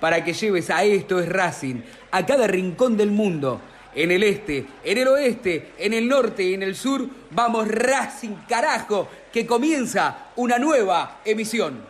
para que lleves a Esto es Racing a cada rincón del mundo. En el este, en el oeste, en el norte y en el sur, vamos Racing carajo, que comienza una nueva emisión.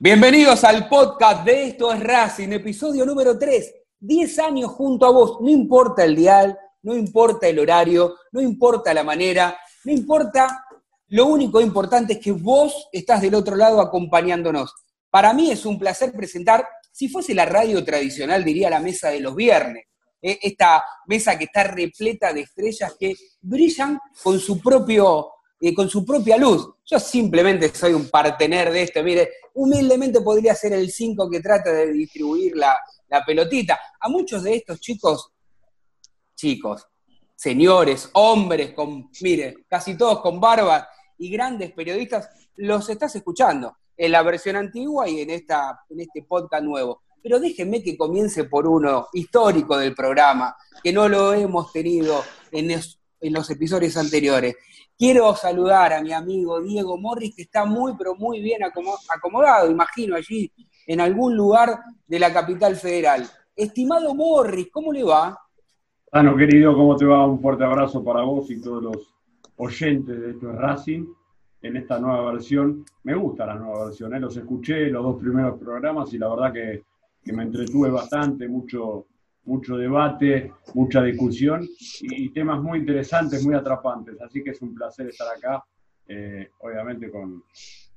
Bienvenidos al podcast de Esto es Racing, episodio número 3. 10 años junto a vos, no importa el dial, no importa el horario, no importa la manera, no importa, lo único importante es que vos estás del otro lado acompañándonos. Para mí es un placer presentar, si fuese la radio tradicional, diría la mesa de los viernes, eh, esta mesa que está repleta de estrellas que brillan con su propio eh, con su propia luz. Yo simplemente soy un partener de esto. Mire, humildemente podría ser el 5 que trata de distribuir la, la pelotita. A muchos de estos chicos chicos, señores, hombres, con, mire, casi todos con barba y grandes periodistas, los estás escuchando en la versión antigua y en, esta, en este podcast nuevo. Pero déjenme que comience por uno histórico del programa, que no lo hemos tenido en, en los episodios anteriores. Quiero saludar a mi amigo Diego Morris, que está muy, pero muy bien acomodado, imagino, allí en algún lugar de la capital federal. Estimado Morris, ¿cómo le va? Tano, querido, ¿cómo te va? Un fuerte abrazo para vos y todos los oyentes de esto es Racing en esta nueva versión. Me gusta la nueva versión, ¿eh? los escuché los dos primeros programas y la verdad que, me entretuve bastante, mucho, mucho debate, mucha discusión y, temas muy interesantes, muy atrapantes. Así que es un placer estar acá, eh, obviamente con,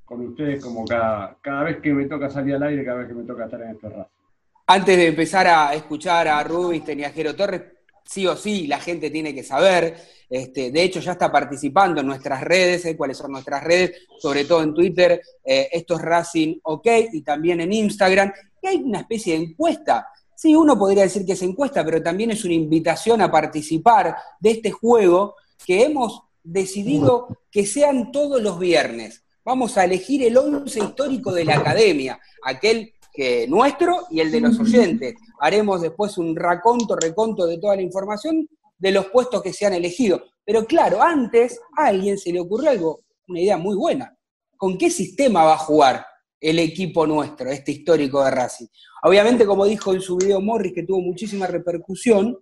ustedes como cada, cada vez que me toca salir al aire, cada vez que me toca estar en este Racing. Antes de empezar a escuchar a Rubis y a Jero Torres, sí o sí la gente tiene que saber. Este, de hecho, ya está participando en nuestras redes, ¿eh? cuáles son nuestras redes, sobre todo en Twitter, eh, esto es Racing OK, y también en Instagram, y hay una especie de encuesta. Sí, uno podría decir que es encuesta, pero también es una invitación a participar de este juego que hemos decidido que sean todos los viernes. Vamos a elegir el once histórico de la academia, aquel que nuestro y el de los oyentes. Haremos después un raconto, reconto de toda la información de los puestos que se han elegido. Pero claro, antes a alguien se le ocurrió algo, una idea muy buena. ¿Con qué sistema va a jugar el equipo nuestro, este histórico de Racing? Obviamente, como dijo en su video Morris, que tuvo muchísima repercusión,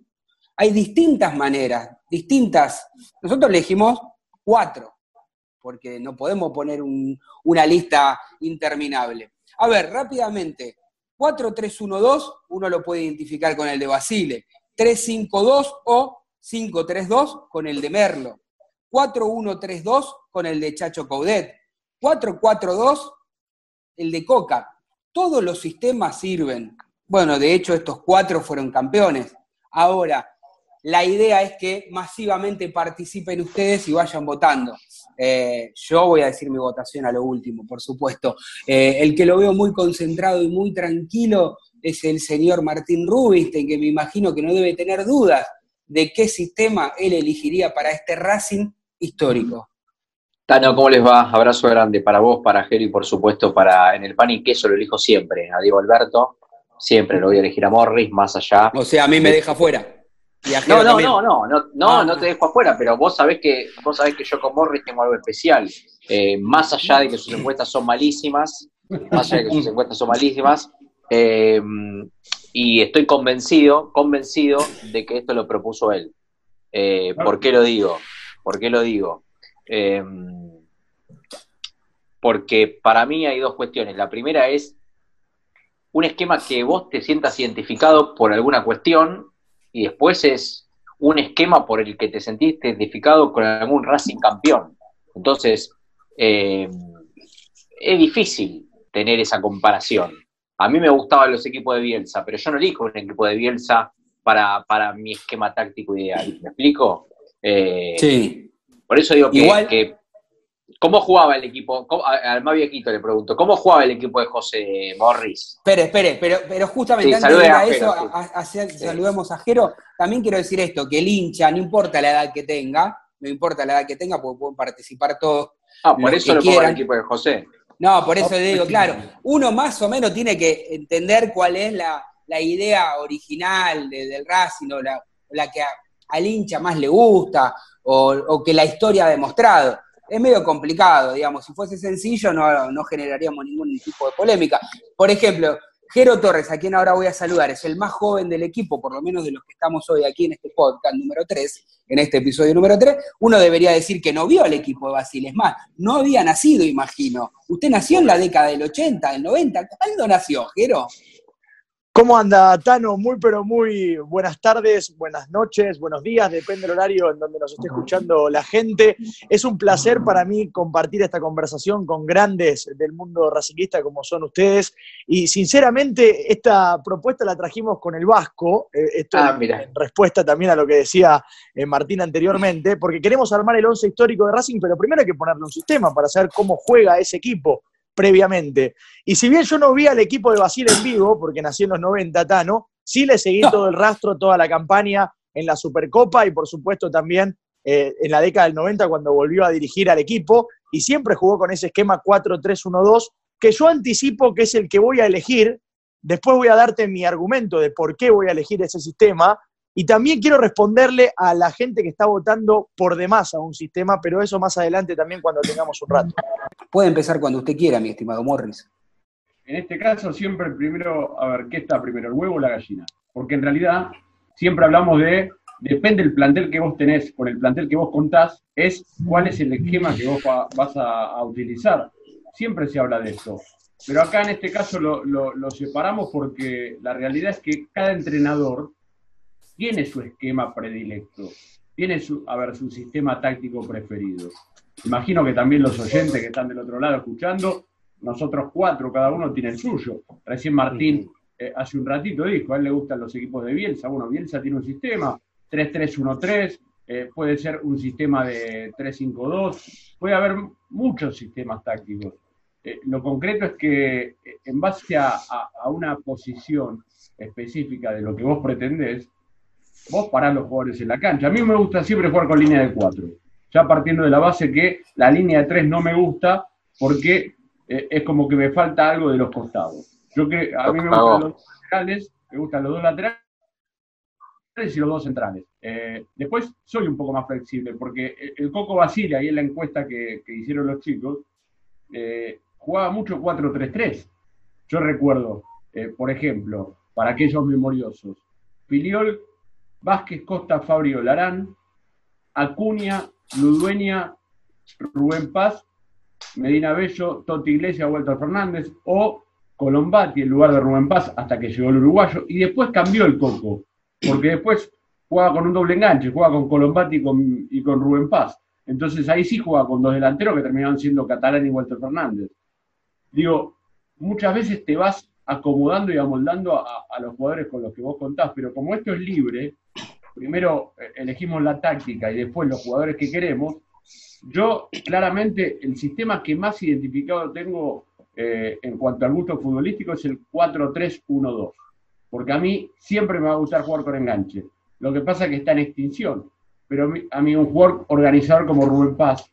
hay distintas maneras, distintas. Nosotros elegimos cuatro. porque no podemos poner una lista interminable. A ver, rápidamente, 4-3-1-2, uno lo puede identificar con el de Basile, 3-5-2 o 5-3-2 con el de Merlo, 4-1-3-2 con el de Chacho Coudet, 4-4-2 el de Coca. Todos los sistemas sirven. Bueno, de hecho estos cuatro fueron campeones. Ahora, la idea es que masivamente participen ustedes y vayan votando. Eh, yo voy a decir mi votación a lo último, por supuesto. Eh, el que lo veo muy concentrado y muy tranquilo es el señor Martín Rubinstein, que me imagino que no debe tener dudas de qué sistema él elegiría para este Racing histórico. Tano, ¿cómo les va? Abrazo grande para vos, para Jero y por supuesto para en el pan y queso lo elijo siempre, a Diego Alberto, siempre lo voy a elegir a Morris, más allá. O sea, a mí me deja fuera. No, no, no, no, no, no, ah. no te dejo afuera, pero vos sabés que, vos sabés que yo con Morris tengo algo especial. Eh, más allá de que sus encuestas son malísimas, más allá de que sus encuestas son malísimas, eh, y estoy convencido, convencido de que esto lo propuso él. Eh, ¿Por qué lo digo? ¿Por qué lo digo? Porque para mí hay dos cuestiones. La primera es un esquema que vos te sientas identificado por alguna cuestión y después es un esquema por el que te sentiste identificado con algún Racing campeón. Entonces, eh, es difícil tener esa comparación. A mí me gustaban los equipos de Bielsa, pero yo no elijo un equipo de Bielsa para, para mi esquema táctico ideal. ¿Me explico? Eh, sí. Por eso digo que, Igual, que ¿Cómo jugaba el equipo? al más viejito le pregunto, ¿cómo jugaba el equipo de José Morris? Espere, espere, pero, pero justamente antes de ir a, eso, saludemos a Jero, también quiero decir esto, que el hincha, no importa la edad que tenga, no importa la edad que tenga, porque pueden participar todos. Ah, por eso lo pongo el equipo de José. No, por eso digo, claro, uno más o menos tiene que entender cuál es la, idea original del Racing o la, que al hincha más le gusta o, o que la historia ha demostrado es medio complicado, digamos. Si fuese sencillo, no, generaríamos ningún tipo de polémica. Por ejemplo, Jero Torres, a quien ahora voy a saludar, es el más joven del equipo, por lo menos de los que estamos hoy aquí en este podcast número 3, en este episodio número 3. Uno debería decir que no vio al equipo de Basil, es más, no había nacido, imagino. Usted nació en la década del 80, del 90. ¿Cuándo nació, Jero? ¿Cómo anda, Tano? Muy, pero muy buenas tardes, buenas noches, buenos días, depende del horario en donde nos esté escuchando la gente. Es un placer para mí compartir esta conversación con grandes del mundo racinguista como son ustedes. Y sinceramente, esta propuesta la trajimos con el Vasco, eh, esto ah, en respuesta también a lo que decía eh, Martín anteriormente, porque queremos armar el once histórico de Racing, pero primero hay que ponerle un sistema para saber cómo juega ese equipo previamente. Y si bien yo no vi al equipo de Basile en vivo, porque nací en los 90, Tano, sí le seguí todo el rastro, toda la campaña en la Supercopa y por supuesto también eh, en la década del 90 cuando volvió a dirigir al equipo y siempre jugó con ese esquema 4-3-1-2 que yo anticipo que es el que voy a elegir. Después voy a darte mi argumento de por qué voy a elegir ese sistema, y también quiero responderle a la gente que está votando por demás a un sistema, pero eso más adelante también cuando tengamos un rato. Puede empezar cuando usted quiera, mi estimado Morris. En este caso, siempre primero, a ver, ¿qué está primero, el huevo o la gallina? Porque en realidad siempre hablamos de, depende del plantel que vos tenés, con el plantel que vos contás, es cuál es el esquema que vos vas a, utilizar. Siempre se habla de eso. Pero acá en este caso lo, lo separamos porque la realidad es que cada entrenador tiene su esquema predilecto, tiene su, a ver, su sistema táctico preferido. Imagino que también los oyentes que están del otro lado escuchando, nosotros cuatro, cada uno tiene el suyo. Recién Martín eh, hace un ratito dijo, a él le gustan los equipos de Bielsa. Bueno, Bielsa tiene un sistema, 3-3-1-3, eh, puede ser un sistema de 3-5-2, puede haber muchos sistemas tácticos. Eh, lo concreto es que en base a, a, una posición específica de lo que vos pretendés, vos parás los jugadores en la cancha. A mí me gusta siempre jugar con línea de cuatro, ya partiendo de la base que la línea de tres no me gusta porque eh, es como que me falta algo de los costados. Yo que a mí me gustan los laterales, me gustan los dos laterales y los dos centrales. Eh, después soy un poco más flexible porque el Coco Basile, ahí en la encuesta que, hicieron los chicos, eh, jugaba mucho 4-3-3. Yo recuerdo, por ejemplo, para aquellos memoriosos, Filiol Vázquez, Costa, Fabrio, Larán, Acuña, Ludueña, Rubén Paz, Medina Bello, Toti Iglesias, Walter Fernández, o Colombati en lugar de Rubén Paz hasta que llegó el uruguayo, y después cambió el coco, porque después jugaba con un doble enganche, jugaba con Colombati y con, y con Rubén Paz. Entonces ahí sí jugaba con dos delanteros que terminaban siendo Catalán y Walter Fernández. Digo, muchas veces te vas acomodando y amoldando a, a los jugadores con los que vos contás, pero como esto es libre, primero eh, elegimos la táctica y después los jugadores que queremos, yo claramente el sistema que más identificado tengo eh, en cuanto al gusto futbolístico es el 4-3-1-2, porque a mí siempre me va a gustar jugar con enganche. Lo que pasa es que está en extinción, pero a mí, un jugador organizador como Rubén Paz,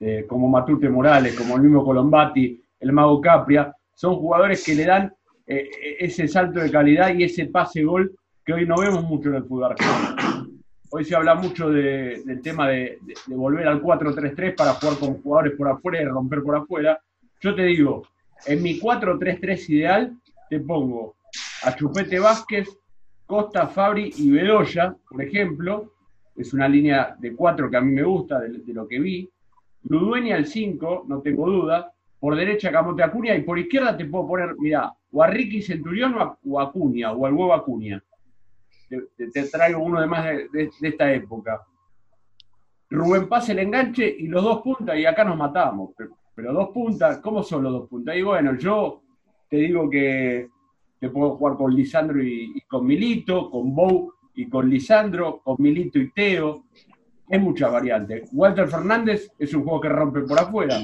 eh, como Matute Morales, como el mismo Colombati, el Mago Capria, son jugadores que le dan ese salto de calidad y ese pase-gol que hoy no vemos mucho en el fútbol argentino. Hoy se habla mucho de- del tema de, volver al 4-3-3 para jugar con jugadores por afuera y romper por afuera. Yo te digo, en mi 4-3-3 ideal te pongo a Chupete Vázquez, Costa, Fabri y Bedoya, por ejemplo. Es una línea de cuatro que a mí me gusta, de, lo que vi. Ludueña al 5, no tengo duda. Por derecha Camote Acuña y por izquierda te puedo poner, mira, o a Ricky Centurión o o a Acuña, o al huevo Acuña. Te, traigo uno de más de, esta época. Rubén Paz el enganche y los dos puntas, y acá nos matamos. Pero, dos puntas, ¿cómo son los dos puntas? Y bueno, yo te digo que te puedo jugar con Lisandro y, y con Milito, con Bou y con Lisandro, con Milito y Teo. Es muchas variantes. Walter Fernández es un juego que rompe por afuera.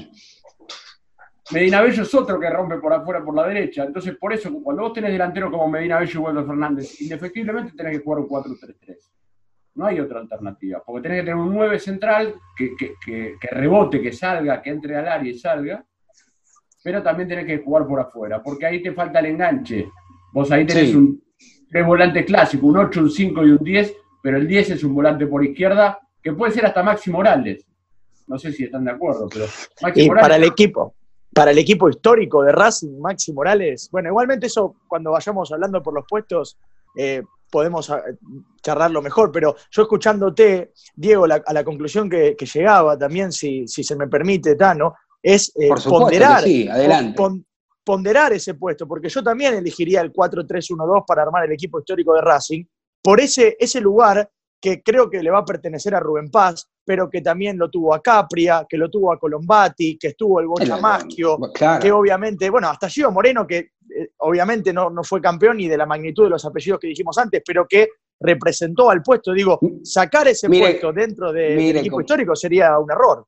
Medina Bello es otro que rompe por afuera por la derecha. Entonces, por eso, cuando vos tenés delantero como Medina Bello y Walter Fernández, indefectiblemente tenés que jugar un 4-3-3. No hay otra alternativa, porque tenés que tener un 9 central que, que- que- que rebote, que salga, que entre al área y salga, pero también tenés que jugar por afuera, porque ahí te falta el enganche. Vos ahí tenés Sí. un tres volantes clásicos, un 8, un 5 y un 10, pero el 10 es un volante por izquierda, que puede ser hasta Maxi Morales. No sé si están de acuerdo, pero Maxi Y Morales para el equipo, para el equipo histórico de Racing, Maxi Morales, bueno, igualmente eso cuando vayamos hablando por los puestos eh, podemos ah, charlarlo mejor, pero yo escuchándote, Diego, la- a la conclusión que, que llegaba también, si, si se me permite, Tano, es eh, Por supuesto ponderar, sí, adelante. pon- ponderar ese puesto, porque yo también elegiría el 4-3-1-2 para armar el equipo histórico de Racing, por ese, ese lugar que creo que le va a pertenecer a Rubén Paz, pero que también lo tuvo a Capria, que lo tuvo a Colombati, que estuvo el Bocha Maschio, Claro. que obviamente, bueno, hasta Gio Moreno, que eh, obviamente no, no fue campeón ni de la magnitud de los apellidos que dijimos antes, pero que representó al puesto. Digo, sacar ese Mire, puesto dentro de- del equipo cómo- histórico sería un error.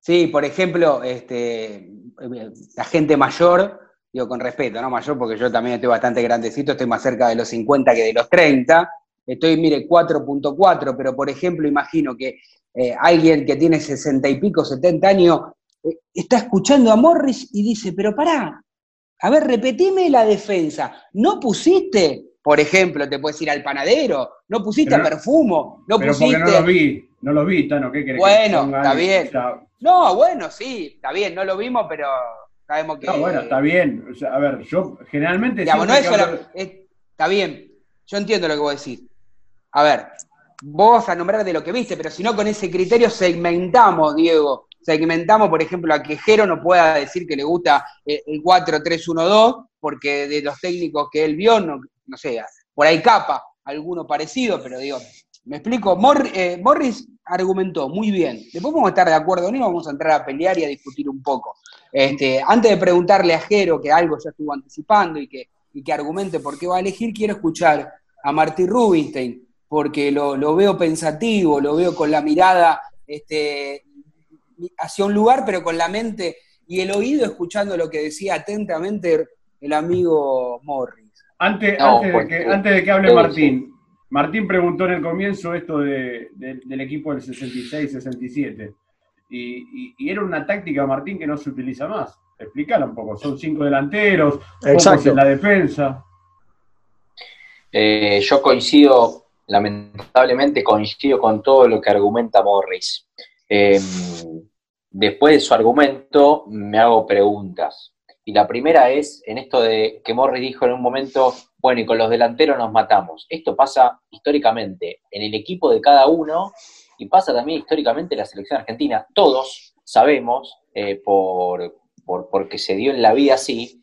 Sí, por ejemplo, este, la gente mayor, digo con respeto, ¿no? Mayor porque yo también estoy bastante grandecito, estoy más cerca de los 50 que de los 30. Estoy, mire, 4.4, pero por ejemplo, imagino que eh, alguien que tiene 60 y pico, 70 años, eh, está escuchando a Morris y dice, pero pará, a ver, repetime la defensa. ¿No pusiste, por ejemplo, te puedes ir al panadero? ¿No pusiste Pero a no- perfumo? ¿No pero pusiste...? porque no lo vi, no lo vi, Tano, ¿qué querés? que Bueno, ponga está bien. No, bueno, sí, está bien, no lo vimos, pero sabemos que. no, bueno, está bien. O sea, a ver, yo generalmente. Digamos, no siempre es que solo. hablo- es- está bien, yo entiendo lo que vos decís. A ver, vos a nombrar de lo que viste, pero si no, con ese criterio segmentamos, Diego. Segmentamos, por ejemplo, a Quejero no pueda decir que le gusta eh, el 4-3-1-2, porque de los técnicos que él vio, no, no sé, por ahí capa alguno parecido, pero digo, me explico, eh, Morris argumentó muy bien. Después vamos a estar de acuerdo, no vamos a entrar a pelear y a discutir un poco. Este, antes de preguntarle a Jero, que algo ya estuvo anticipando y que, y que argumente por qué va a elegir, quiero escuchar a Martí Rubinstein, porque lo, lo veo pensativo, lo veo con la mirada este, hacia un lugar, pero con la mente y el oído escuchando lo que decía atentamente el amigo Morris. Antes, No, antes, de pues, que, eh, antes de que hable Martín, Martín preguntó en el comienzo esto de- de- del equipo del 66-67. Y, y- y era una táctica, Martín, que no se utiliza más. Explícala un poco. Son cinco delanteros, pocos Exacto. en la defensa. Eh, yo coincido, lamentablemente coincido con todo lo que argumenta Morris. Eh, después de su argumento me hago preguntas. Y la primera es en esto de que Morris dijo en un momento, bueno, y con los delanteros nos matamos. Esto pasa históricamente en el equipo de cada uno y pasa también históricamente en la selección argentina. Todos sabemos, eh, por, por- porque se dio en la vida así,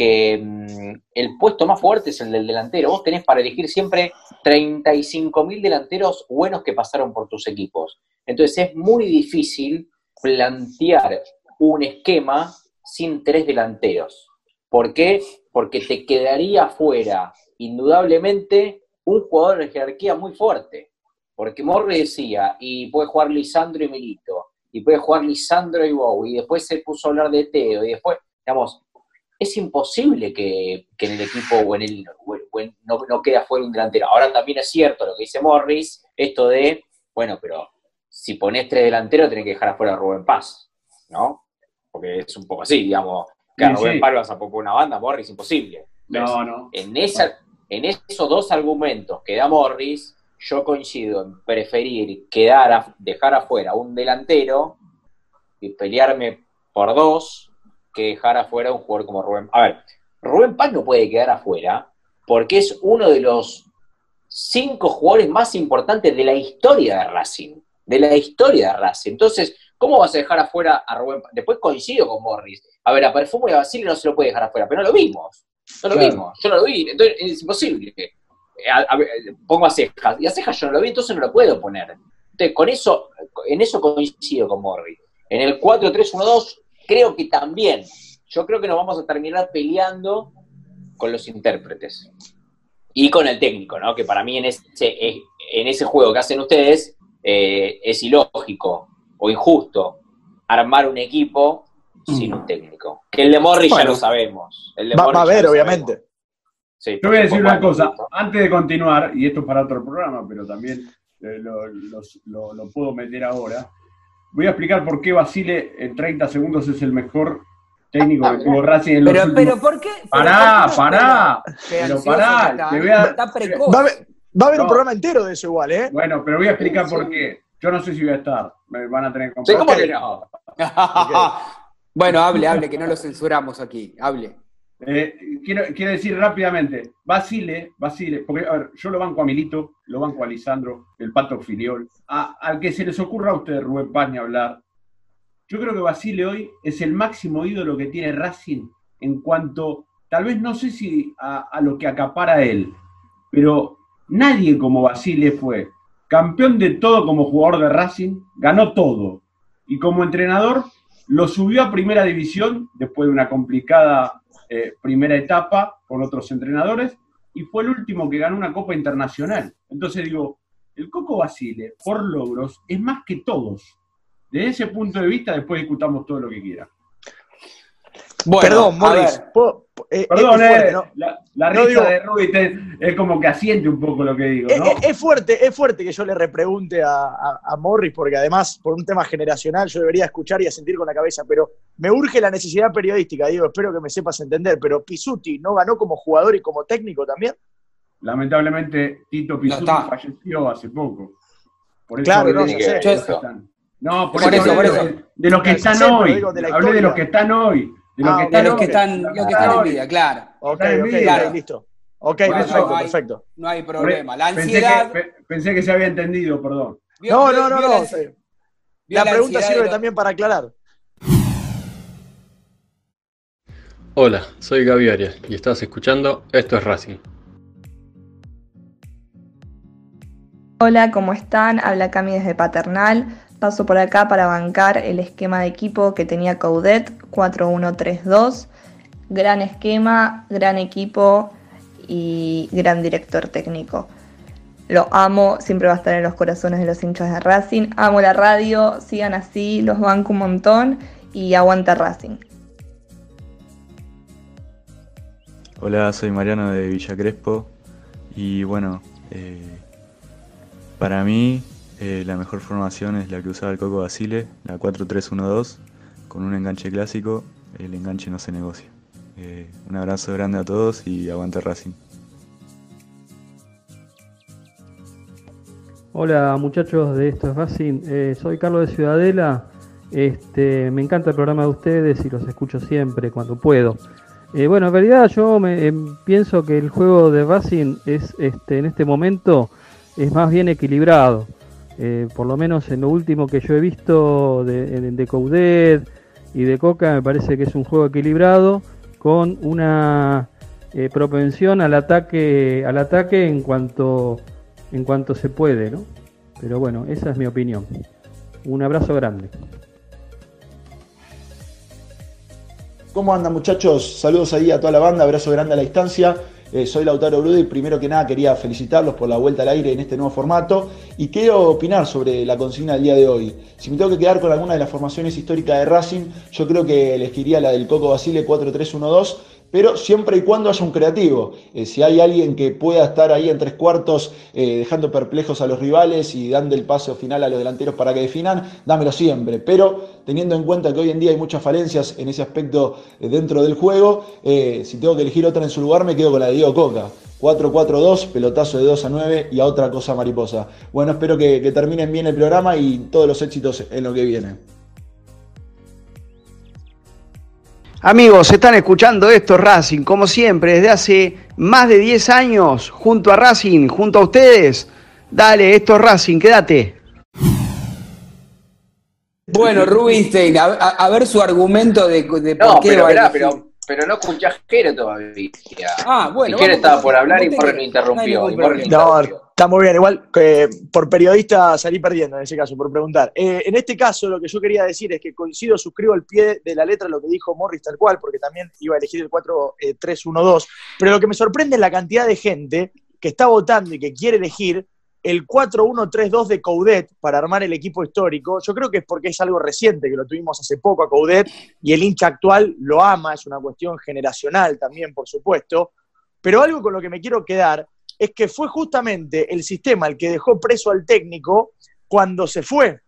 que mm, el puesto más fuerte es el del delantero. Vos tenés para elegir siempre 35.000 delanteros buenos que pasaron por tus equipos. Entonces es muy difícil plantear un esquema sin tres delanteros. ¿Por qué? Porque te quedaría fuera, indudablemente, un jugador de jerarquía muy fuerte. Porque Morri decía, y puede jugar Lisandro y Milito, y puede jugar Lisandro y Bow, y después se puso a hablar de Teo, y después, digamos, es imposible que, que en el equipo o en el o en- no, no quede afuera un delantero. Ahora también es cierto lo que dice Morris, esto de, bueno, pero si pones tres delanteros tenés que dejar afuera a Rubén Paz, ¿no? Porque es un poco así, digamos, que a Rubén sí. Paz lo vas a poner una banda, Morris, imposible. No, no. En, esa, en esos dos argumentos que da Morris, yo coincido en preferir quedar a- dejar afuera un delantero y pelearme por dos que dejar afuera un jugador como Rubén. A ver, Rubén Paz no puede quedar afuera porque es uno de los cinco jugadores más importantes de la historia de Racing. De la historia de Racing. Entonces, ¿cómo vas a dejar afuera a Rubén Paz? Después coincido con Morris. A ver, a Perfumo y a Basile no se lo puede dejar afuera, pero no lo vimos. No lo Claro. vimos, yo no lo vi, entonces es imposible. A- a ver, pongo a Cejas, y a Cejas yo no lo vi, entonces no lo puedo poner. Entonces, con eso, en eso coincido con Morri. En el 4-3-1-2, creo que también, yo creo que nos vamos a terminar peleando con los intérpretes. Y con el técnico, ¿no? Que para mí en ese, eh, en ese juego que hacen ustedes, eh, es ilógico o injusto armar un equipo sin un técnico. Que el de Morri ya lo sabemos. El de Va, va a haber, obviamente. Sí, Yo voy a decir una cosa, antes de continuar, y esto es para otro programa, pero también eh, lo, los- lo- lo puedo meter ahora, voy a explicar por qué Basile en 30 segundos es el mejor técnico Ah, que tuvo Racing en los Pero, últimos... pero ¿por qué? pero Pará, ¿por qué no pará, pero pará, está, te voy a- está precoz. Va a haber, va a haber un programa entero de eso igual, ¿eh? Bueno, pero voy a explicar por qué. Yo no sé si voy a estar, me van a tener que Sí. ¿cómo Ok. que no? bueno, hable, hable, que no lo censuramos aquí. Hable. Eh, quiero, decir rápidamente, Basile, Basile, porque a ver, yo lo banco a Milito, lo banco a Lisandro, el Pato Filiol, a- al que se les ocurra a ustedes, Rubén Paz, ni hablar. Yo creo que Basile hoy es el máximo ídolo que tiene Racing en cuanto, tal vez no sé si a, a lo que acapara él, pero nadie como Basile fue campeón de todo como jugador de Racing, ganó todo. Y como entrenador lo subió a primera división después de una complicada eh, primera etapa con otros entrenadores y fue el último que ganó una Copa Internacional. Entonces digo, el Coco Basile, por logros, es más que todos. Desde ese punto de vista, después discutamos todo lo que quieran. Bueno, Perdón, Morris. puedo- eh, Perdón, es, fuerte, eh, ¿no? la, la No risa digo- de Rubi te- es como que asiente un poco lo que digo, Es, ¿no? es- es fuerte, es fuerte que yo le repregunte a, a- a Morris, porque además, por un tema generacional, yo debería escuchar y asentir con la cabeza, pero me urge la necesidad periodística, digo, espero que me sepas entender, pero Pisuti no ganó como jugador y como técnico también. Lamentablemente, Tito Pizzuti está. falleció hace poco. Por eso Claro, no, sé. por, Por eso, eso, por eso. de, los que están hoy. hablé de los que están hoy. De los Ah, que están los que están, los que están en vida, claro. Ok, ok, vida. ok, listo. Ok, Bueno, perfecto, hay- perfecto. No hay problema. La pensé ansiedad. que, pensé que se había entendido, perdón. vio- No, vio- no, no, no. la- pregunta sirve también para aclarar. Hola, soy Gaby Arias y estás escuchando Esto es Racing. Hola, ¿cómo están? Habla Cami desde Paternal. Paso por acá para bancar el esquema de equipo que tenía Coudet 4-1-3-2. Gran esquema, gran equipo y gran director técnico. Lo amo, siempre va a estar en los corazones de los hinchas de Racing. Amo la radio, sigan así, los banco un montón y aguanta Racing. Hola, soy Mariano de Villa Crespo y bueno, eh, para mí eh, la mejor formación es la que usaba el Coco Basile, la 4-3-1-2, con un enganche clásico, el enganche no se negocia. Eh, un abrazo grande a todos y aguante Racing. Hola muchachos de Esto es Racing, Eh, soy Carlos de Ciudadela, este, me encanta el programa de ustedes y los escucho siempre cuando puedo. Bueno, en realidad yo me, em, pienso que el juego de Racing es este, en este momento es más bien equilibrado. Eh, por lo menos en lo último que yo he visto de, de, de Coudet y de Coca, me parece que es un juego equilibrado con una eh, propensión al ataque, al ataque en cuanto, en cuanto se puede, ¿no? Pero bueno, esa es mi opinión. Un abrazo grande. ¿Cómo andan muchachos? Saludos ahí a toda la banda, abrazo grande a la distancia. Eh, soy Lautaro Brude y primero que nada quería felicitarlos por la vuelta al aire en este nuevo formato y quiero opinar sobre la consigna del día de hoy. Si me tengo que quedar con alguna de las formaciones históricas de Racing, yo creo que elegiría la del Coco Basile 4-3-1-2 pero siempre y cuando haya un creativo. Eh, si hay alguien que pueda estar ahí en tres cuartos eh, dejando perplejos a los rivales y dando el paso final a los delanteros para que definan, dámelo siempre. Pero teniendo en cuenta que hoy en día hay muchas falencias en ese aspecto eh, dentro del juego, si tengo que elegir otra en su lugar, me quedo con la de Diego Coca. 4-4-2, pelotazo de 2 a 9 y a otra cosa mariposa. Bueno, espero que, que terminen bien el programa y todos los éxitos en lo que viene. Amigos, están escuchando esto Racing, como siempre, desde hace más de 10 años, junto a Racing, junto a ustedes. Dale, esto es Racing, quédate. Bueno, Rubinstein, a, ver su argumento de, de por No, qué pero, verá, pero, pero no escuché a Jero todavía. Ah, bueno. Estaba por hablar y te- me interrumpió. no está muy bien. Igual que por periodista salí perdiendo en ese caso, por preguntar. Eh, en este caso, lo que yo quería decir es que coincido, suscribo al pie de la letra lo que dijo Morris tal cual, porque también iba a elegir el 4-3-1-2. Pero lo que me sorprende es la cantidad de gente que está votando y que quiere elegir el 4-1-3-2 de Coudet para armar el equipo histórico. Yo creo que es porque es algo reciente, que lo tuvimos hace poco a Coudet, y el hincha actual lo ama, es una cuestión generacional también, por supuesto. Pero algo con lo que me quiero quedar es que fue justamente el sistema el que dejó preso al técnico cuando se fue.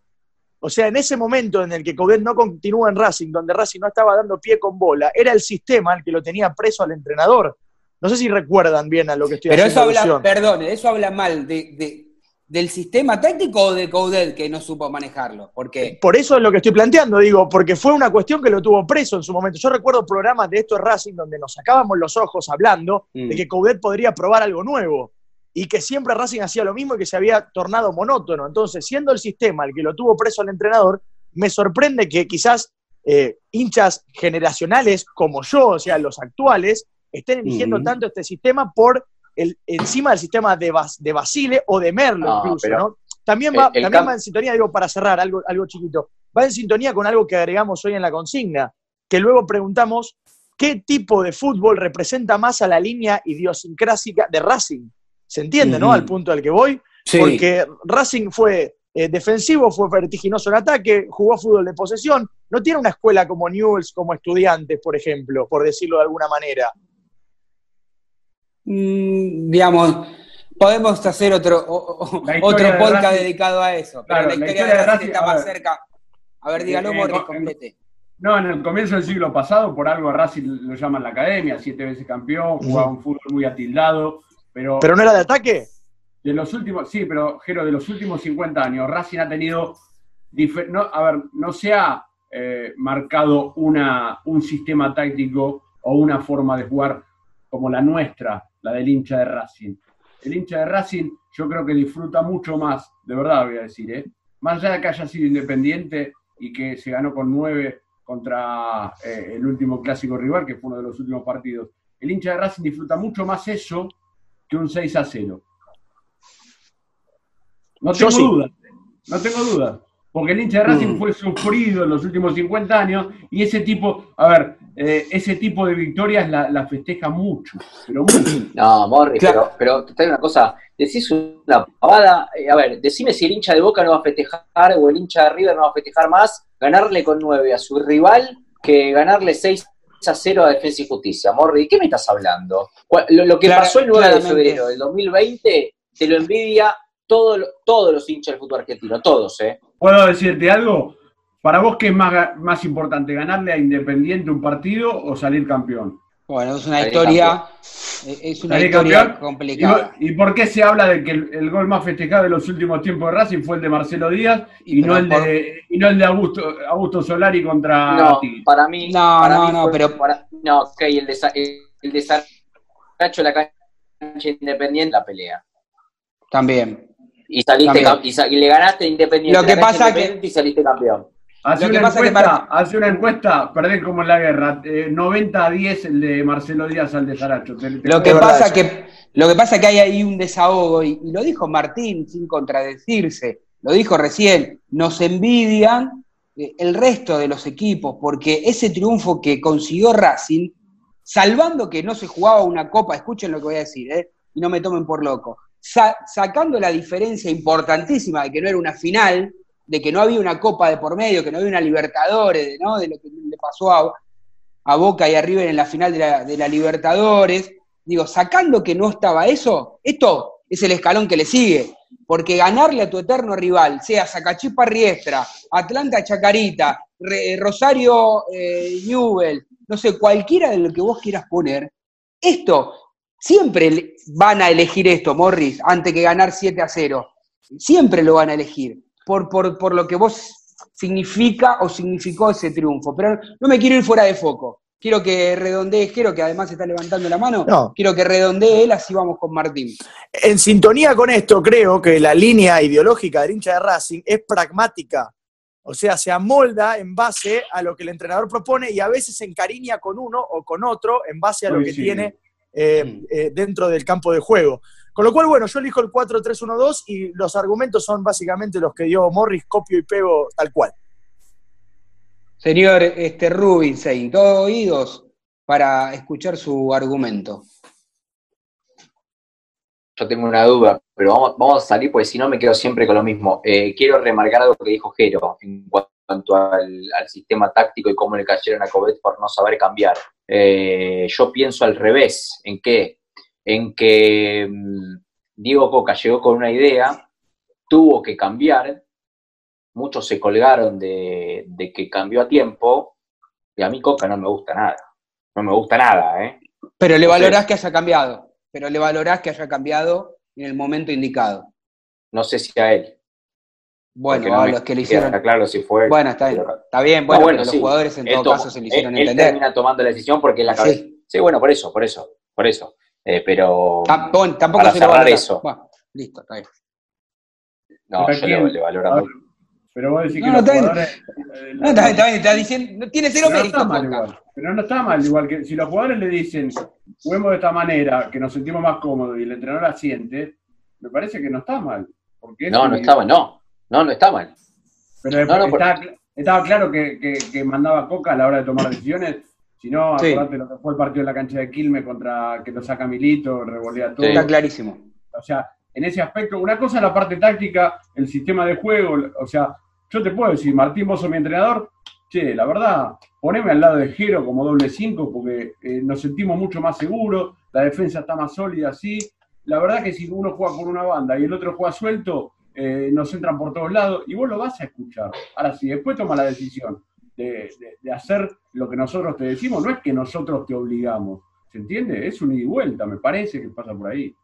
O sea, en ese momento en el que Coudet no continúa en Racing, donde Racing no estaba dando pie con bola, era el sistema el que lo tenía preso al entrenador. No sé si recuerdan bien a lo que estoy Pero eso haciendo habla, perdón, eso habla mal de, de- del sistema táctico o de Coudet que no supo manejarlo. Porque Por eso es lo que estoy planteando, digo, porque fue una cuestión que lo tuvo preso en su momento. Yo recuerdo programas de esto de Racing donde nos sacábamos los ojos hablando Mm. de que Coudet podría probar algo nuevo y que siempre Racing hacía lo mismo y que se había tornado monótono. Entonces, siendo el sistema el que lo tuvo preso al entrenador, me sorprende que quizás eh, hinchas generacionales como yo, o sea, los actuales, estén eligiendo tanto este sistema por el, encima del sistema de, Bas- de Basile o de Merlo No, incluso, ¿no? También, va, el- el también va en sintonía, digo, para cerrar, algo, algo chiquito, va en sintonía con algo que agregamos hoy en la consigna, que luego preguntamos qué tipo de fútbol representa más a la línea idiosincrásica de Racing. ¿Se entiende, no? Al punto al que voy. Sí. Porque Racing fue eh, defensivo, fue vertiginoso en ataque, jugó fútbol de posesión. No tiene una escuela como Newell's, como estudiantes, por ejemplo, por decirlo de alguna manera. Mm, digamos, podemos hacer otro, o- o- La historia otro de podcast Racing- dedicado a eso. Claro, pero la la historia, historia de de Racing está más ver. cerca. A ver, dígalo, En- Morris, complete. No, en el comienzo del siglo pasado, por algo a Racing lo llaman la academia, siete veces campeón, jugaba un fútbol muy atildado, pero, ¿Pero no era de ataque? de los últimos, sí, pero Jero, de los últimos 50 años, Racing ha tenido, no, a ver, no se ha eh, marcado una, un sistema táctico o una forma de jugar como la nuestra, la del hincha de Racing. El hincha de Racing yo creo que disfruta mucho más, de verdad voy a decir, ¿eh? más allá de que haya sido independiente y que se ganó con nueve contra eh, el último clásico rival, que fue uno de los últimos partidos. El hincha de Racing disfruta mucho más eso que un 6 a 0. No Yo tengo sí. duda, no tengo duda. Porque el hincha de Racing Mm. fue sufrido en los últimos 50 años y ese tipo, a ver, eh, ese tipo de victorias la, la festeja mucho, pero mucho. No, Morris, Claro. pero, pero te digo una cosa, decís una pavada, eh, a ver, decime si el hincha de Boca no va a festejar o el hincha de River no va a festejar más ganarle con 9 a su rival que ganarle 6 a 0 a Defensa y Justicia. Morris, ¿de qué me estás hablando? Lo, lo que pasó el 9 de febrero del 2020 te lo envidia todo, todos los hinchas del fútbol argentino, todos, ¿eh? ¿Puedo decirte algo? Para vos, ¿qué es más, más importante, ganarle a Independiente un partido o salir campeón? Bueno, es una Salir historia, es una ¿Salir historia campeón? ¿Y, complicada. y por qué se habla de que el, el gol más festejado de los últimos tiempos de Racing fue el de Marcelo Díaz y, Y no, el por- de, y no el de Augusto, Augusto Solari contra No, para mí. No, para no, mí no, fue- pero- para- no, ok, el, desa, el, de la cancha independiente la pelea. También. Y, saliste y, sa- y le ganaste Independiente. Lo que pasa y saliste campeón. Hace una, encuesta, para- hace una encuesta, perdés como en la guerra, eh, 90 a 10 el de Marcelo Díaz al de Saracho. Te- te- Lo que pasa eso. que lo que pasa que hay ahí un desahogo y, y lo dijo Martín sin contradecirse, lo dijo recién, nos envidian eh, el resto de los equipos porque ese triunfo que consiguió Racing, salvando que no se jugaba una copa, escuchen lo que voy a decir, eh, y no me tomen por loco, sa- sacando la diferencia importantísima de que no era una final, de que no había una copa de por medio, que no había una Libertadores, de, ¿no? de lo que le pasó a, a Boca y a River en la final de la, de la Libertadores. Digo, sacando que no estaba eso, esto es el escalón que le sigue. Porque ganarle a tu eterno rival, sea Zacachispa Riestra, Atlanta Chacarita, Re- Rosario eh, Newell, no sé, cualquiera de lo que vos quieras poner, esto, siempre van a elegir esto, Morris, antes que ganar 7 a 0. Siempre lo van a elegir, por, por, por lo que vos significa o significó ese triunfo. Pero no me quiero ir fuera de foco. Quiero que redondee, quiero que además está levantando la mano. No. Quiero que redondee él, así vamos con Martín. En sintonía con esto, creo que la línea ideológica del hincha de Racing es pragmática. O sea, se amolda en base a lo que el entrenador propone y a veces se encariña con uno o con otro en base a lo que tiene eh, eh, dentro del campo de juego. Con lo cual, bueno, yo elijo el 4-3-1-2 y los argumentos son básicamente los que dio Morris, copio y pego tal cual. Señor este, Rubinstein, todo oídos para escuchar su argumento. Yo tengo una duda, pero vamos, vamos a salir porque si no me quedo siempre con lo mismo. Eh, quiero remarcar algo que dijo Jero en cuanto al, al sistema táctico y cómo le cayeron a Covet por no saber cambiar. Eh, yo pienso al revés. ¿En qué? En que mm, Diego Coca llegó con una idea, tuvo que cambiar, muchos se colgaron de, de que cambió a tiempo, y a mí Coca no me gusta nada. No me gusta nada, ¿eh? Pero le sé. valorás que haya cambiado. Pero le valorás que haya cambiado en el momento indicado. No sé si a él. Bueno, no a los que le hicieron. claro si fue. Bueno, está bien. pero- Está bien, No, bueno, bueno, pero sí. los jugadores en Él todo tomó- caso se le él- hicieron él entender. termina tomando la decisión porque es la cabeza. Sí. Sí. bueno, por eso, por eso, por eso. Eh, pero Tam- bueno, tampoco para se lo cerrar valorás. eso. Bueno, listo, está bien. no, yo le, le valoro a ver, mucho. Pero vos decís No, que no, los está bien. jugadores. eh, No, está bien, está bien, está diciendo, tiene cero Pero no está mal igual. Pero no está mal igual que si los jugadores le dicen juguemos de esta manera, que nos sentimos más cómodos y el entrenador asiente, me parece que no está mal. Porque No, no estaba, no. No, no está mal. Pero No, no, por- estaba, estaba claro que, que- que mandaba Coca a la hora de tomar decisiones. Si no, Sí. acordate lo que fue el partido en la cancha de Quilmes contra que lo saca Milito, revolea todo. Está clarísimo. O sea, en ese aspecto, una cosa es la parte táctica, el sistema de juego, o sea, yo te puedo decir, Martín, vos sos mi entrenador, che, la verdad, poneme al lado de Jero como doble cinco porque eh, nos sentimos mucho más seguros, la defensa está más sólida así. La verdad que si uno juega por una banda y el otro juega suelto, eh, nos entran por todos lados y vos lo vas a escuchar. Ahora, si después toma la decisión de, de- de hacer lo que nosotros te decimos, no es que nosotros te obligamos, ¿se entiende? Es un ida y vuelta, me parece que pasa por ahí.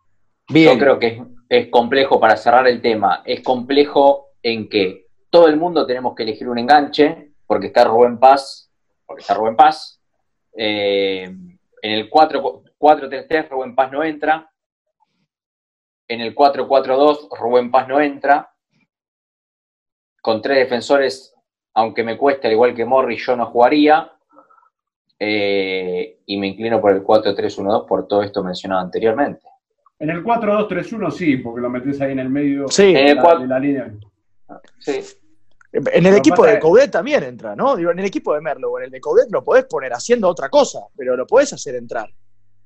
Bien. Yo creo que es, es complejo para cerrar el tema. Es complejo en que todo el mundo tenemos que elegir un enganche, porque está Rubén Paz, porque está Rubén Paz. Eh, en el 4 4-3-3 Rubén Paz no entra. En el 4-4-2 Rubén Paz no entra. Con tres defensores, aunque me cueste, al igual que Morris, yo no jugaría. Eh, y me inclino por el 4-3-1-2 por todo esto mencionado anteriormente. En el 4-2-3-1 sí, porque lo metes ahí en el medio Sí. de, En el la, cual- de la línea. Sí. En el Lo equipo de Coudet también entra, ¿no? Digo, en el equipo de Merlo o en el de Coudet lo podés poner haciendo otra cosa, pero lo podés hacer entrar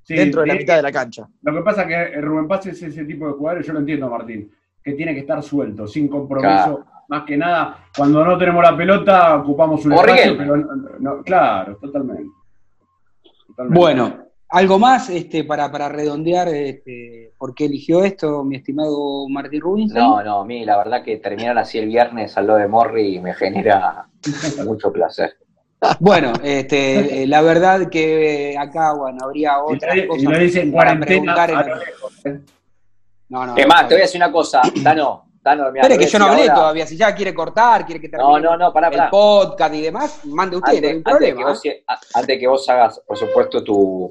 Sí, dentro de la eh, mitad de la cancha. Lo que pasa es que Rubén Paz es ese tipo de jugadores, yo lo entiendo, Martín, que tiene que estar suelto, sin compromiso. Claro. Más que nada, cuando no tenemos la pelota, ocupamos un espacio, pero no, no- claro, totalmente. Totalmente. Bueno, algo más este, para, para redondear este, por qué eligió esto, mi estimado Martín Rubinstein. No, no, a mí la verdad que terminar así el viernes al lado de Morri me genera mucho placer. Bueno, este, eh, la verdad que acá, bueno, habría Y otras lo- y cosas lo dice en para preguntar. en-. No, no, Es no, más, te voy a decir una cosa, Dano, Dano, mira, Espere te que yo no hablé ahora- todavía. Si ya quiere cortar, quiere que No, termine no, no, pará, el pará. podcast y demás, mande usted, no hay Antes, antes que problema. vos, antes que vos hagas, por supuesto, tu,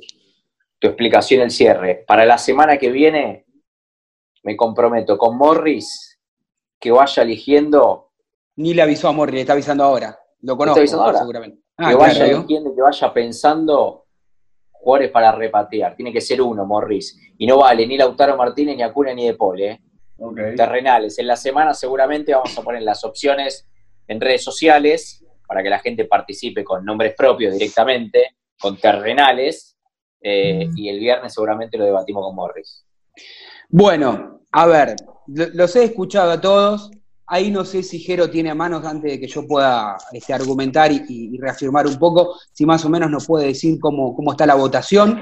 tu explicación, el cierre. Para la semana que viene, me comprometo con Morris que vaya eligiendo. Ni le avisó a Morri, le está avisando ahora. Lo conozco, ahora? seguramente. que Ah, vaya claro, que vaya pensando jugadores para repatear. Tiene que ser uno, Morris. Y no vale ni Lautaro Martínez, ni Acuna, ni De Paul, ¿eh? Terrenales. En la semana seguramente vamos a poner las opciones en redes sociales para que la gente participe con nombres propios directamente, con terrenales, eh, y el viernes seguramente lo debatimos con Morris. Bueno, a ver, lo- los he escuchado a todos. Ahí no sé si Jero tiene a manos antes de que yo pueda este, argumentar y, reafirmar un poco, si más o menos nos puede decir cómo, cómo está la votación.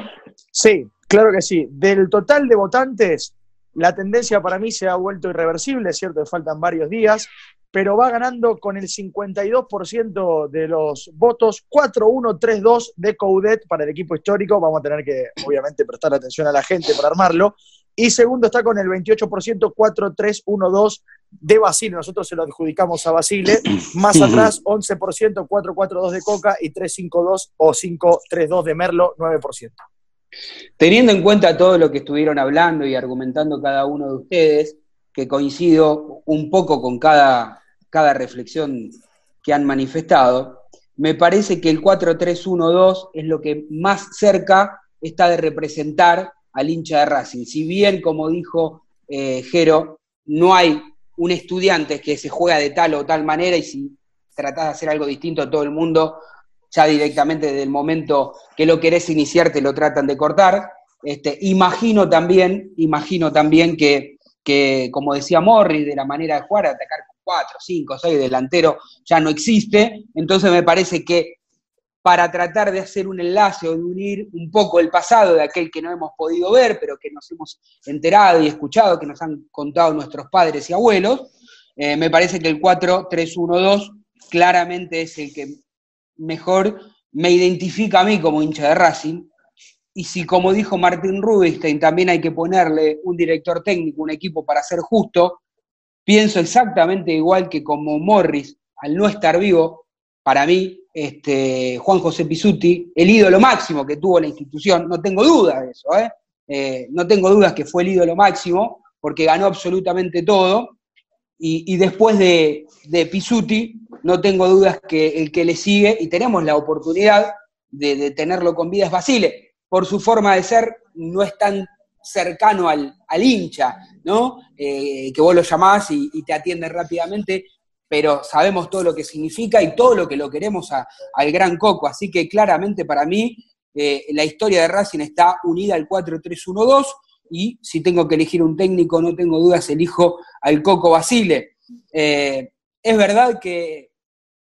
Sí, claro que sí. Del total de votantes, la tendencia para mí se ha vuelto irreversible, es cierto faltan varios días, pero va ganando con el 52% de los votos, 4-1-3-2 de Coudet para el equipo histórico. Vamos a tener que, obviamente, prestar atención a la gente para armarlo. Y segundo está con el 28%, 4-3-1-2 de Basile. Nosotros se lo adjudicamos a Basile. Más atrás, 11%, 4-4-2 de Coca y 3-5-2 o 5-3-2 de Merlo, 9%. Teniendo en cuenta todo lo que estuvieron hablando y argumentando cada uno de ustedes, que coincido un poco con cada, cada reflexión que han manifestado, me parece que el 4-3-1-2 es lo que más cerca está de representar al hincha de Racing. Si bien, como dijo eh, Jero, no hay un estudiante que se juega de tal o tal manera y si tratás de hacer algo distinto a todo el mundo, ya directamente desde el momento que lo querés iniciar te lo tratan de cortar. Este, imagino también, imagino también que, que, como decía Morris, de la manera de jugar, atacar con 4, 5, 6 delantero ya no existe. Entonces me parece que para tratar de hacer un enlace o de unir un poco el pasado de aquel que no hemos podido ver, pero que nos hemos enterado y escuchado, que nos han contado nuestros padres y abuelos, eh, me parece que el 4-3-1-2 claramente es el que mejor me identifica a mí como hincha de Racing. Y si, como dijo Martín Rubinstein, también hay que ponerle un director técnico, un equipo para ser justo, pienso exactamente igual que como Morris, al no estar vivo, para mí, este, Juan José Pisuti, el ídolo máximo que tuvo la institución, no tengo dudas de eso, ¿eh? Eh, no tengo dudas que fue el ídolo máximo, porque ganó absolutamente todo, y, después de, de Pisuti, no tengo dudas que el que le sigue, y tenemos la oportunidad de, tenerlo con vida, es Basile. Por su forma de ser, no es tan cercano al, hincha, ¿no? Eh, que vos lo llamás y, y te atiende rápidamente, pero sabemos todo lo que significa y todo lo que lo queremos a- al Gran Coco. Así que claramente para mí eh, la historia de Racing está unida al 4-3-1-2 y si tengo que elegir un técnico, no tengo dudas, elijo al Coco Basile. Eh, es verdad que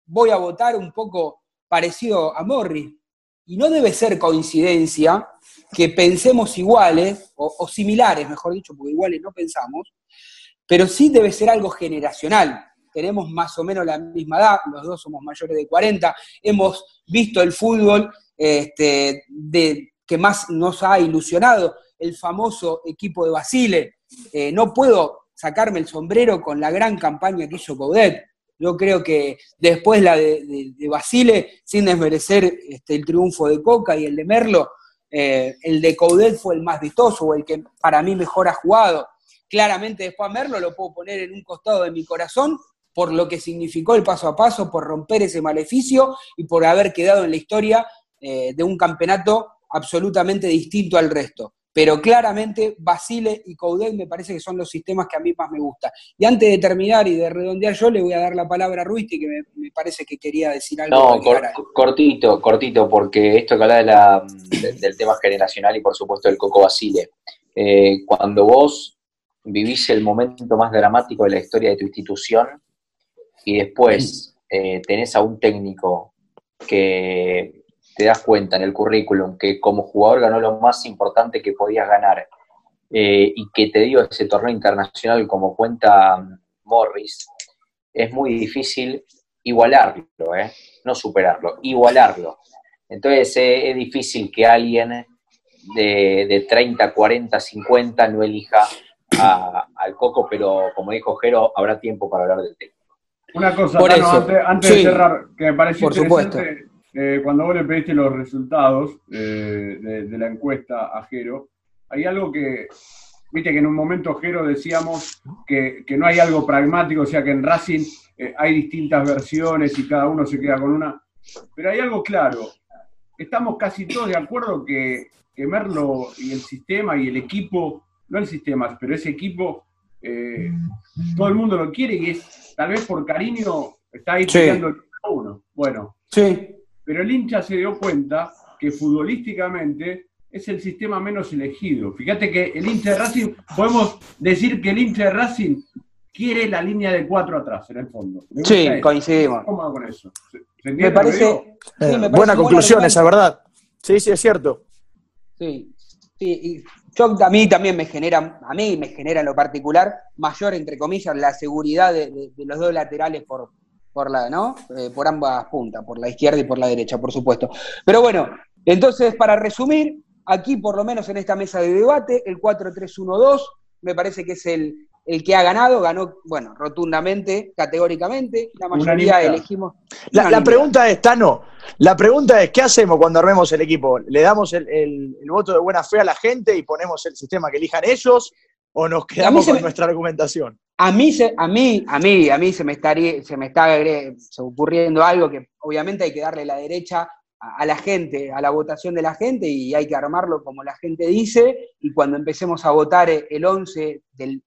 voy a votar un poco parecido a Morris y no debe ser coincidencia que pensemos iguales, o, o similares, mejor dicho, porque iguales no pensamos, pero sí debe ser algo generacional. Tenemos más o menos la misma edad, los dos somos mayores de 40, hemos visto el fútbol este, que más nos ha ilusionado, el famoso equipo de Basile. Eh, no puedo sacarme el sombrero con la gran campaña que hizo Coudet. Yo creo que después la de Basile, sin desmerecer este, el triunfo de Coca y el de Merlo, eh, el de Coudet fue el más vistoso o el que para mí mejor ha jugado. Claramente después a Merlo lo puedo poner en un costado de mi corazón por lo que significó el paso a paso, por romper ese maleficio y por haber quedado en la historia eh, de un campeonato absolutamente distinto al resto. Pero claramente Basile y Coudet me parece que son los sistemas que a mí más me gustan. Y antes de terminar y de redondear yo, le voy a dar la palabra a Ruisti, que me, me parece que quería decir algo. No, cor- cortito, cortito, porque esto que habla de la, de- del tema generacional y por supuesto del Coco Basile. Eh, cuando vos vivís el momento más dramático de la historia de tu institución y después eh, tenés a un técnico que te das cuenta en el currículum que como jugador ganó lo más importante que podías ganar eh, y que te dio ese torneo internacional como cuenta Morris, es muy difícil igualarlo, ¿eh? no superarlo, igualarlo. Entonces eh, es difícil que alguien de, de 30, 40, 50 no elija a- al Coco, pero como dijo Jero, habrá tiempo para hablar del tema. Una cosa, Por Tano, eso. antes, antes Sí. de cerrar, que me pareció Por interesante, eh, cuando vos le pediste los resultados eh, de, de la encuesta a Jero, hay algo que viste que en un momento, Jero, decíamos que, que no hay algo pragmático, o sea que en Racing eh, hay distintas versiones y cada uno se queda con una. Pero hay algo claro, estamos casi todos de acuerdo que, que Merlo y el sistema y el equipo, no el sistema, pero ese equipo, todo el mundo lo quiere y es, tal vez por cariño, está ahí Sí. peleando el uno. Bueno, Sí. pero el hincha se dio cuenta que futbolísticamente es el sistema menos elegido. Fíjate que el hincha de Racing, podemos decir que el hincha de Racing quiere la línea de cuatro atrás, en el fondo. Sí, eso. coincidimos. Cómodo con eso. ¿Se- se entiende Me parece. digo? sí, me parece buena conclusión esa, ¿verdad? Sí, sí, es cierto. Sí, sí, y yo a mí también me genera, a mí me genera en lo particular mayor, entre comillas, la seguridad de, de- los dos laterales por, por la, ¿no? Eh, por ambas puntas, por la izquierda y por la derecha, por supuesto. Pero bueno, entonces, para resumir, aquí por lo menos en esta mesa de debate, el 4-3-1-2, me parece que es el, el que ha ganado, ganó, bueno, rotundamente, categóricamente, la mayoría Unanimidad. elegimos. La, pregunta es, Tano, la pregunta es, ¿qué hacemos cuando armemos el equipo? ¿Le damos el, el- el voto de buena fe a la gente y ponemos el sistema que elijan ellos? ¿O nos quedamos con me- nuestra argumentación? A mí, se, a mí, a mí, a mí se me estaría, se me está se ocurriendo algo que obviamente hay que darle la derecha a, la gente, a la votación de la gente, y hay que armarlo como la gente dice, y cuando empecemos a votar el 11 del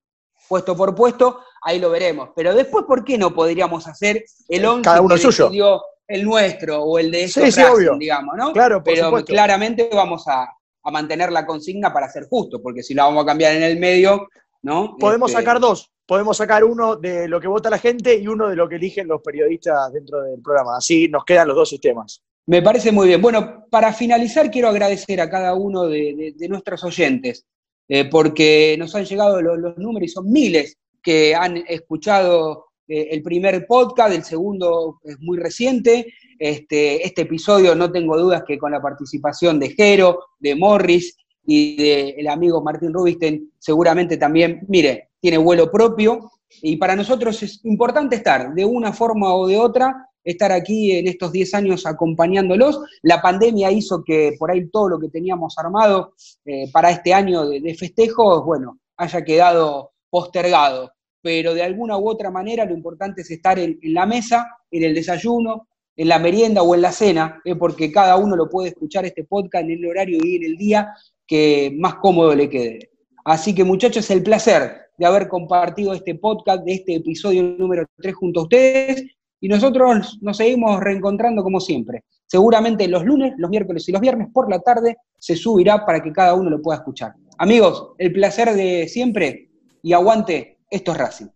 puesto por puesto, ahí lo veremos. Pero después, ¿por qué no podríamos hacer el 11 Cada uno que suyo. decidió el nuestro o el de Sí, estos sí, obvio. digamos, ¿no? Claro, por Pero supuesto. claramente vamos a, a mantener la consigna para ser justo, porque si la vamos a cambiar en el medio, ¿no? Podemos Este, sacar dos. Podemos sacar uno de lo que vota la gente y uno de lo que eligen los periodistas dentro del programa. Así nos quedan los dos sistemas. Me parece muy bien. Bueno, para finalizar quiero agradecer a cada uno de, de- de nuestros oyentes, eh, porque nos han llegado los, números y son miles que han escuchado eh, el primer podcast, el segundo es muy reciente. Este, este episodio no tengo dudas que con la participación de Jero, de Morris y del amigo Martín Rubinstein, seguramente también, mire, tiene vuelo propio. Y para nosotros es importante estar de una forma o de otra estar aquí en estos 10 años acompañándolos. La pandemia hizo que por ahí todo lo que teníamos armado eh, para este año de, de festejos, bueno, haya quedado postergado. Pero de alguna u otra manera lo importante es estar en, la mesa, en el desayuno, en la merienda o en la cena, eh, porque cada uno lo puede escuchar este podcast en el horario y en el día que más cómodo le quede. Así que muchachos, el placer de haber compartido este podcast, de este episodio número 3 junto a ustedes y nosotros nos seguimos reencontrando como siempre. Seguramente los lunes, los miércoles y los viernes por la tarde se subirá para que cada uno lo pueda escuchar. Amigos, el placer de siempre y aguante, esto es Racing.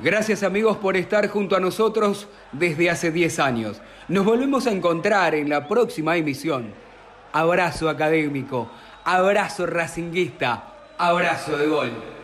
Gracias amigos por estar junto a nosotros desde hace 10 años. Nos volvemos a encontrar en la próxima emisión. Abrazo académico, abrazo racinguista, abrazo de gol.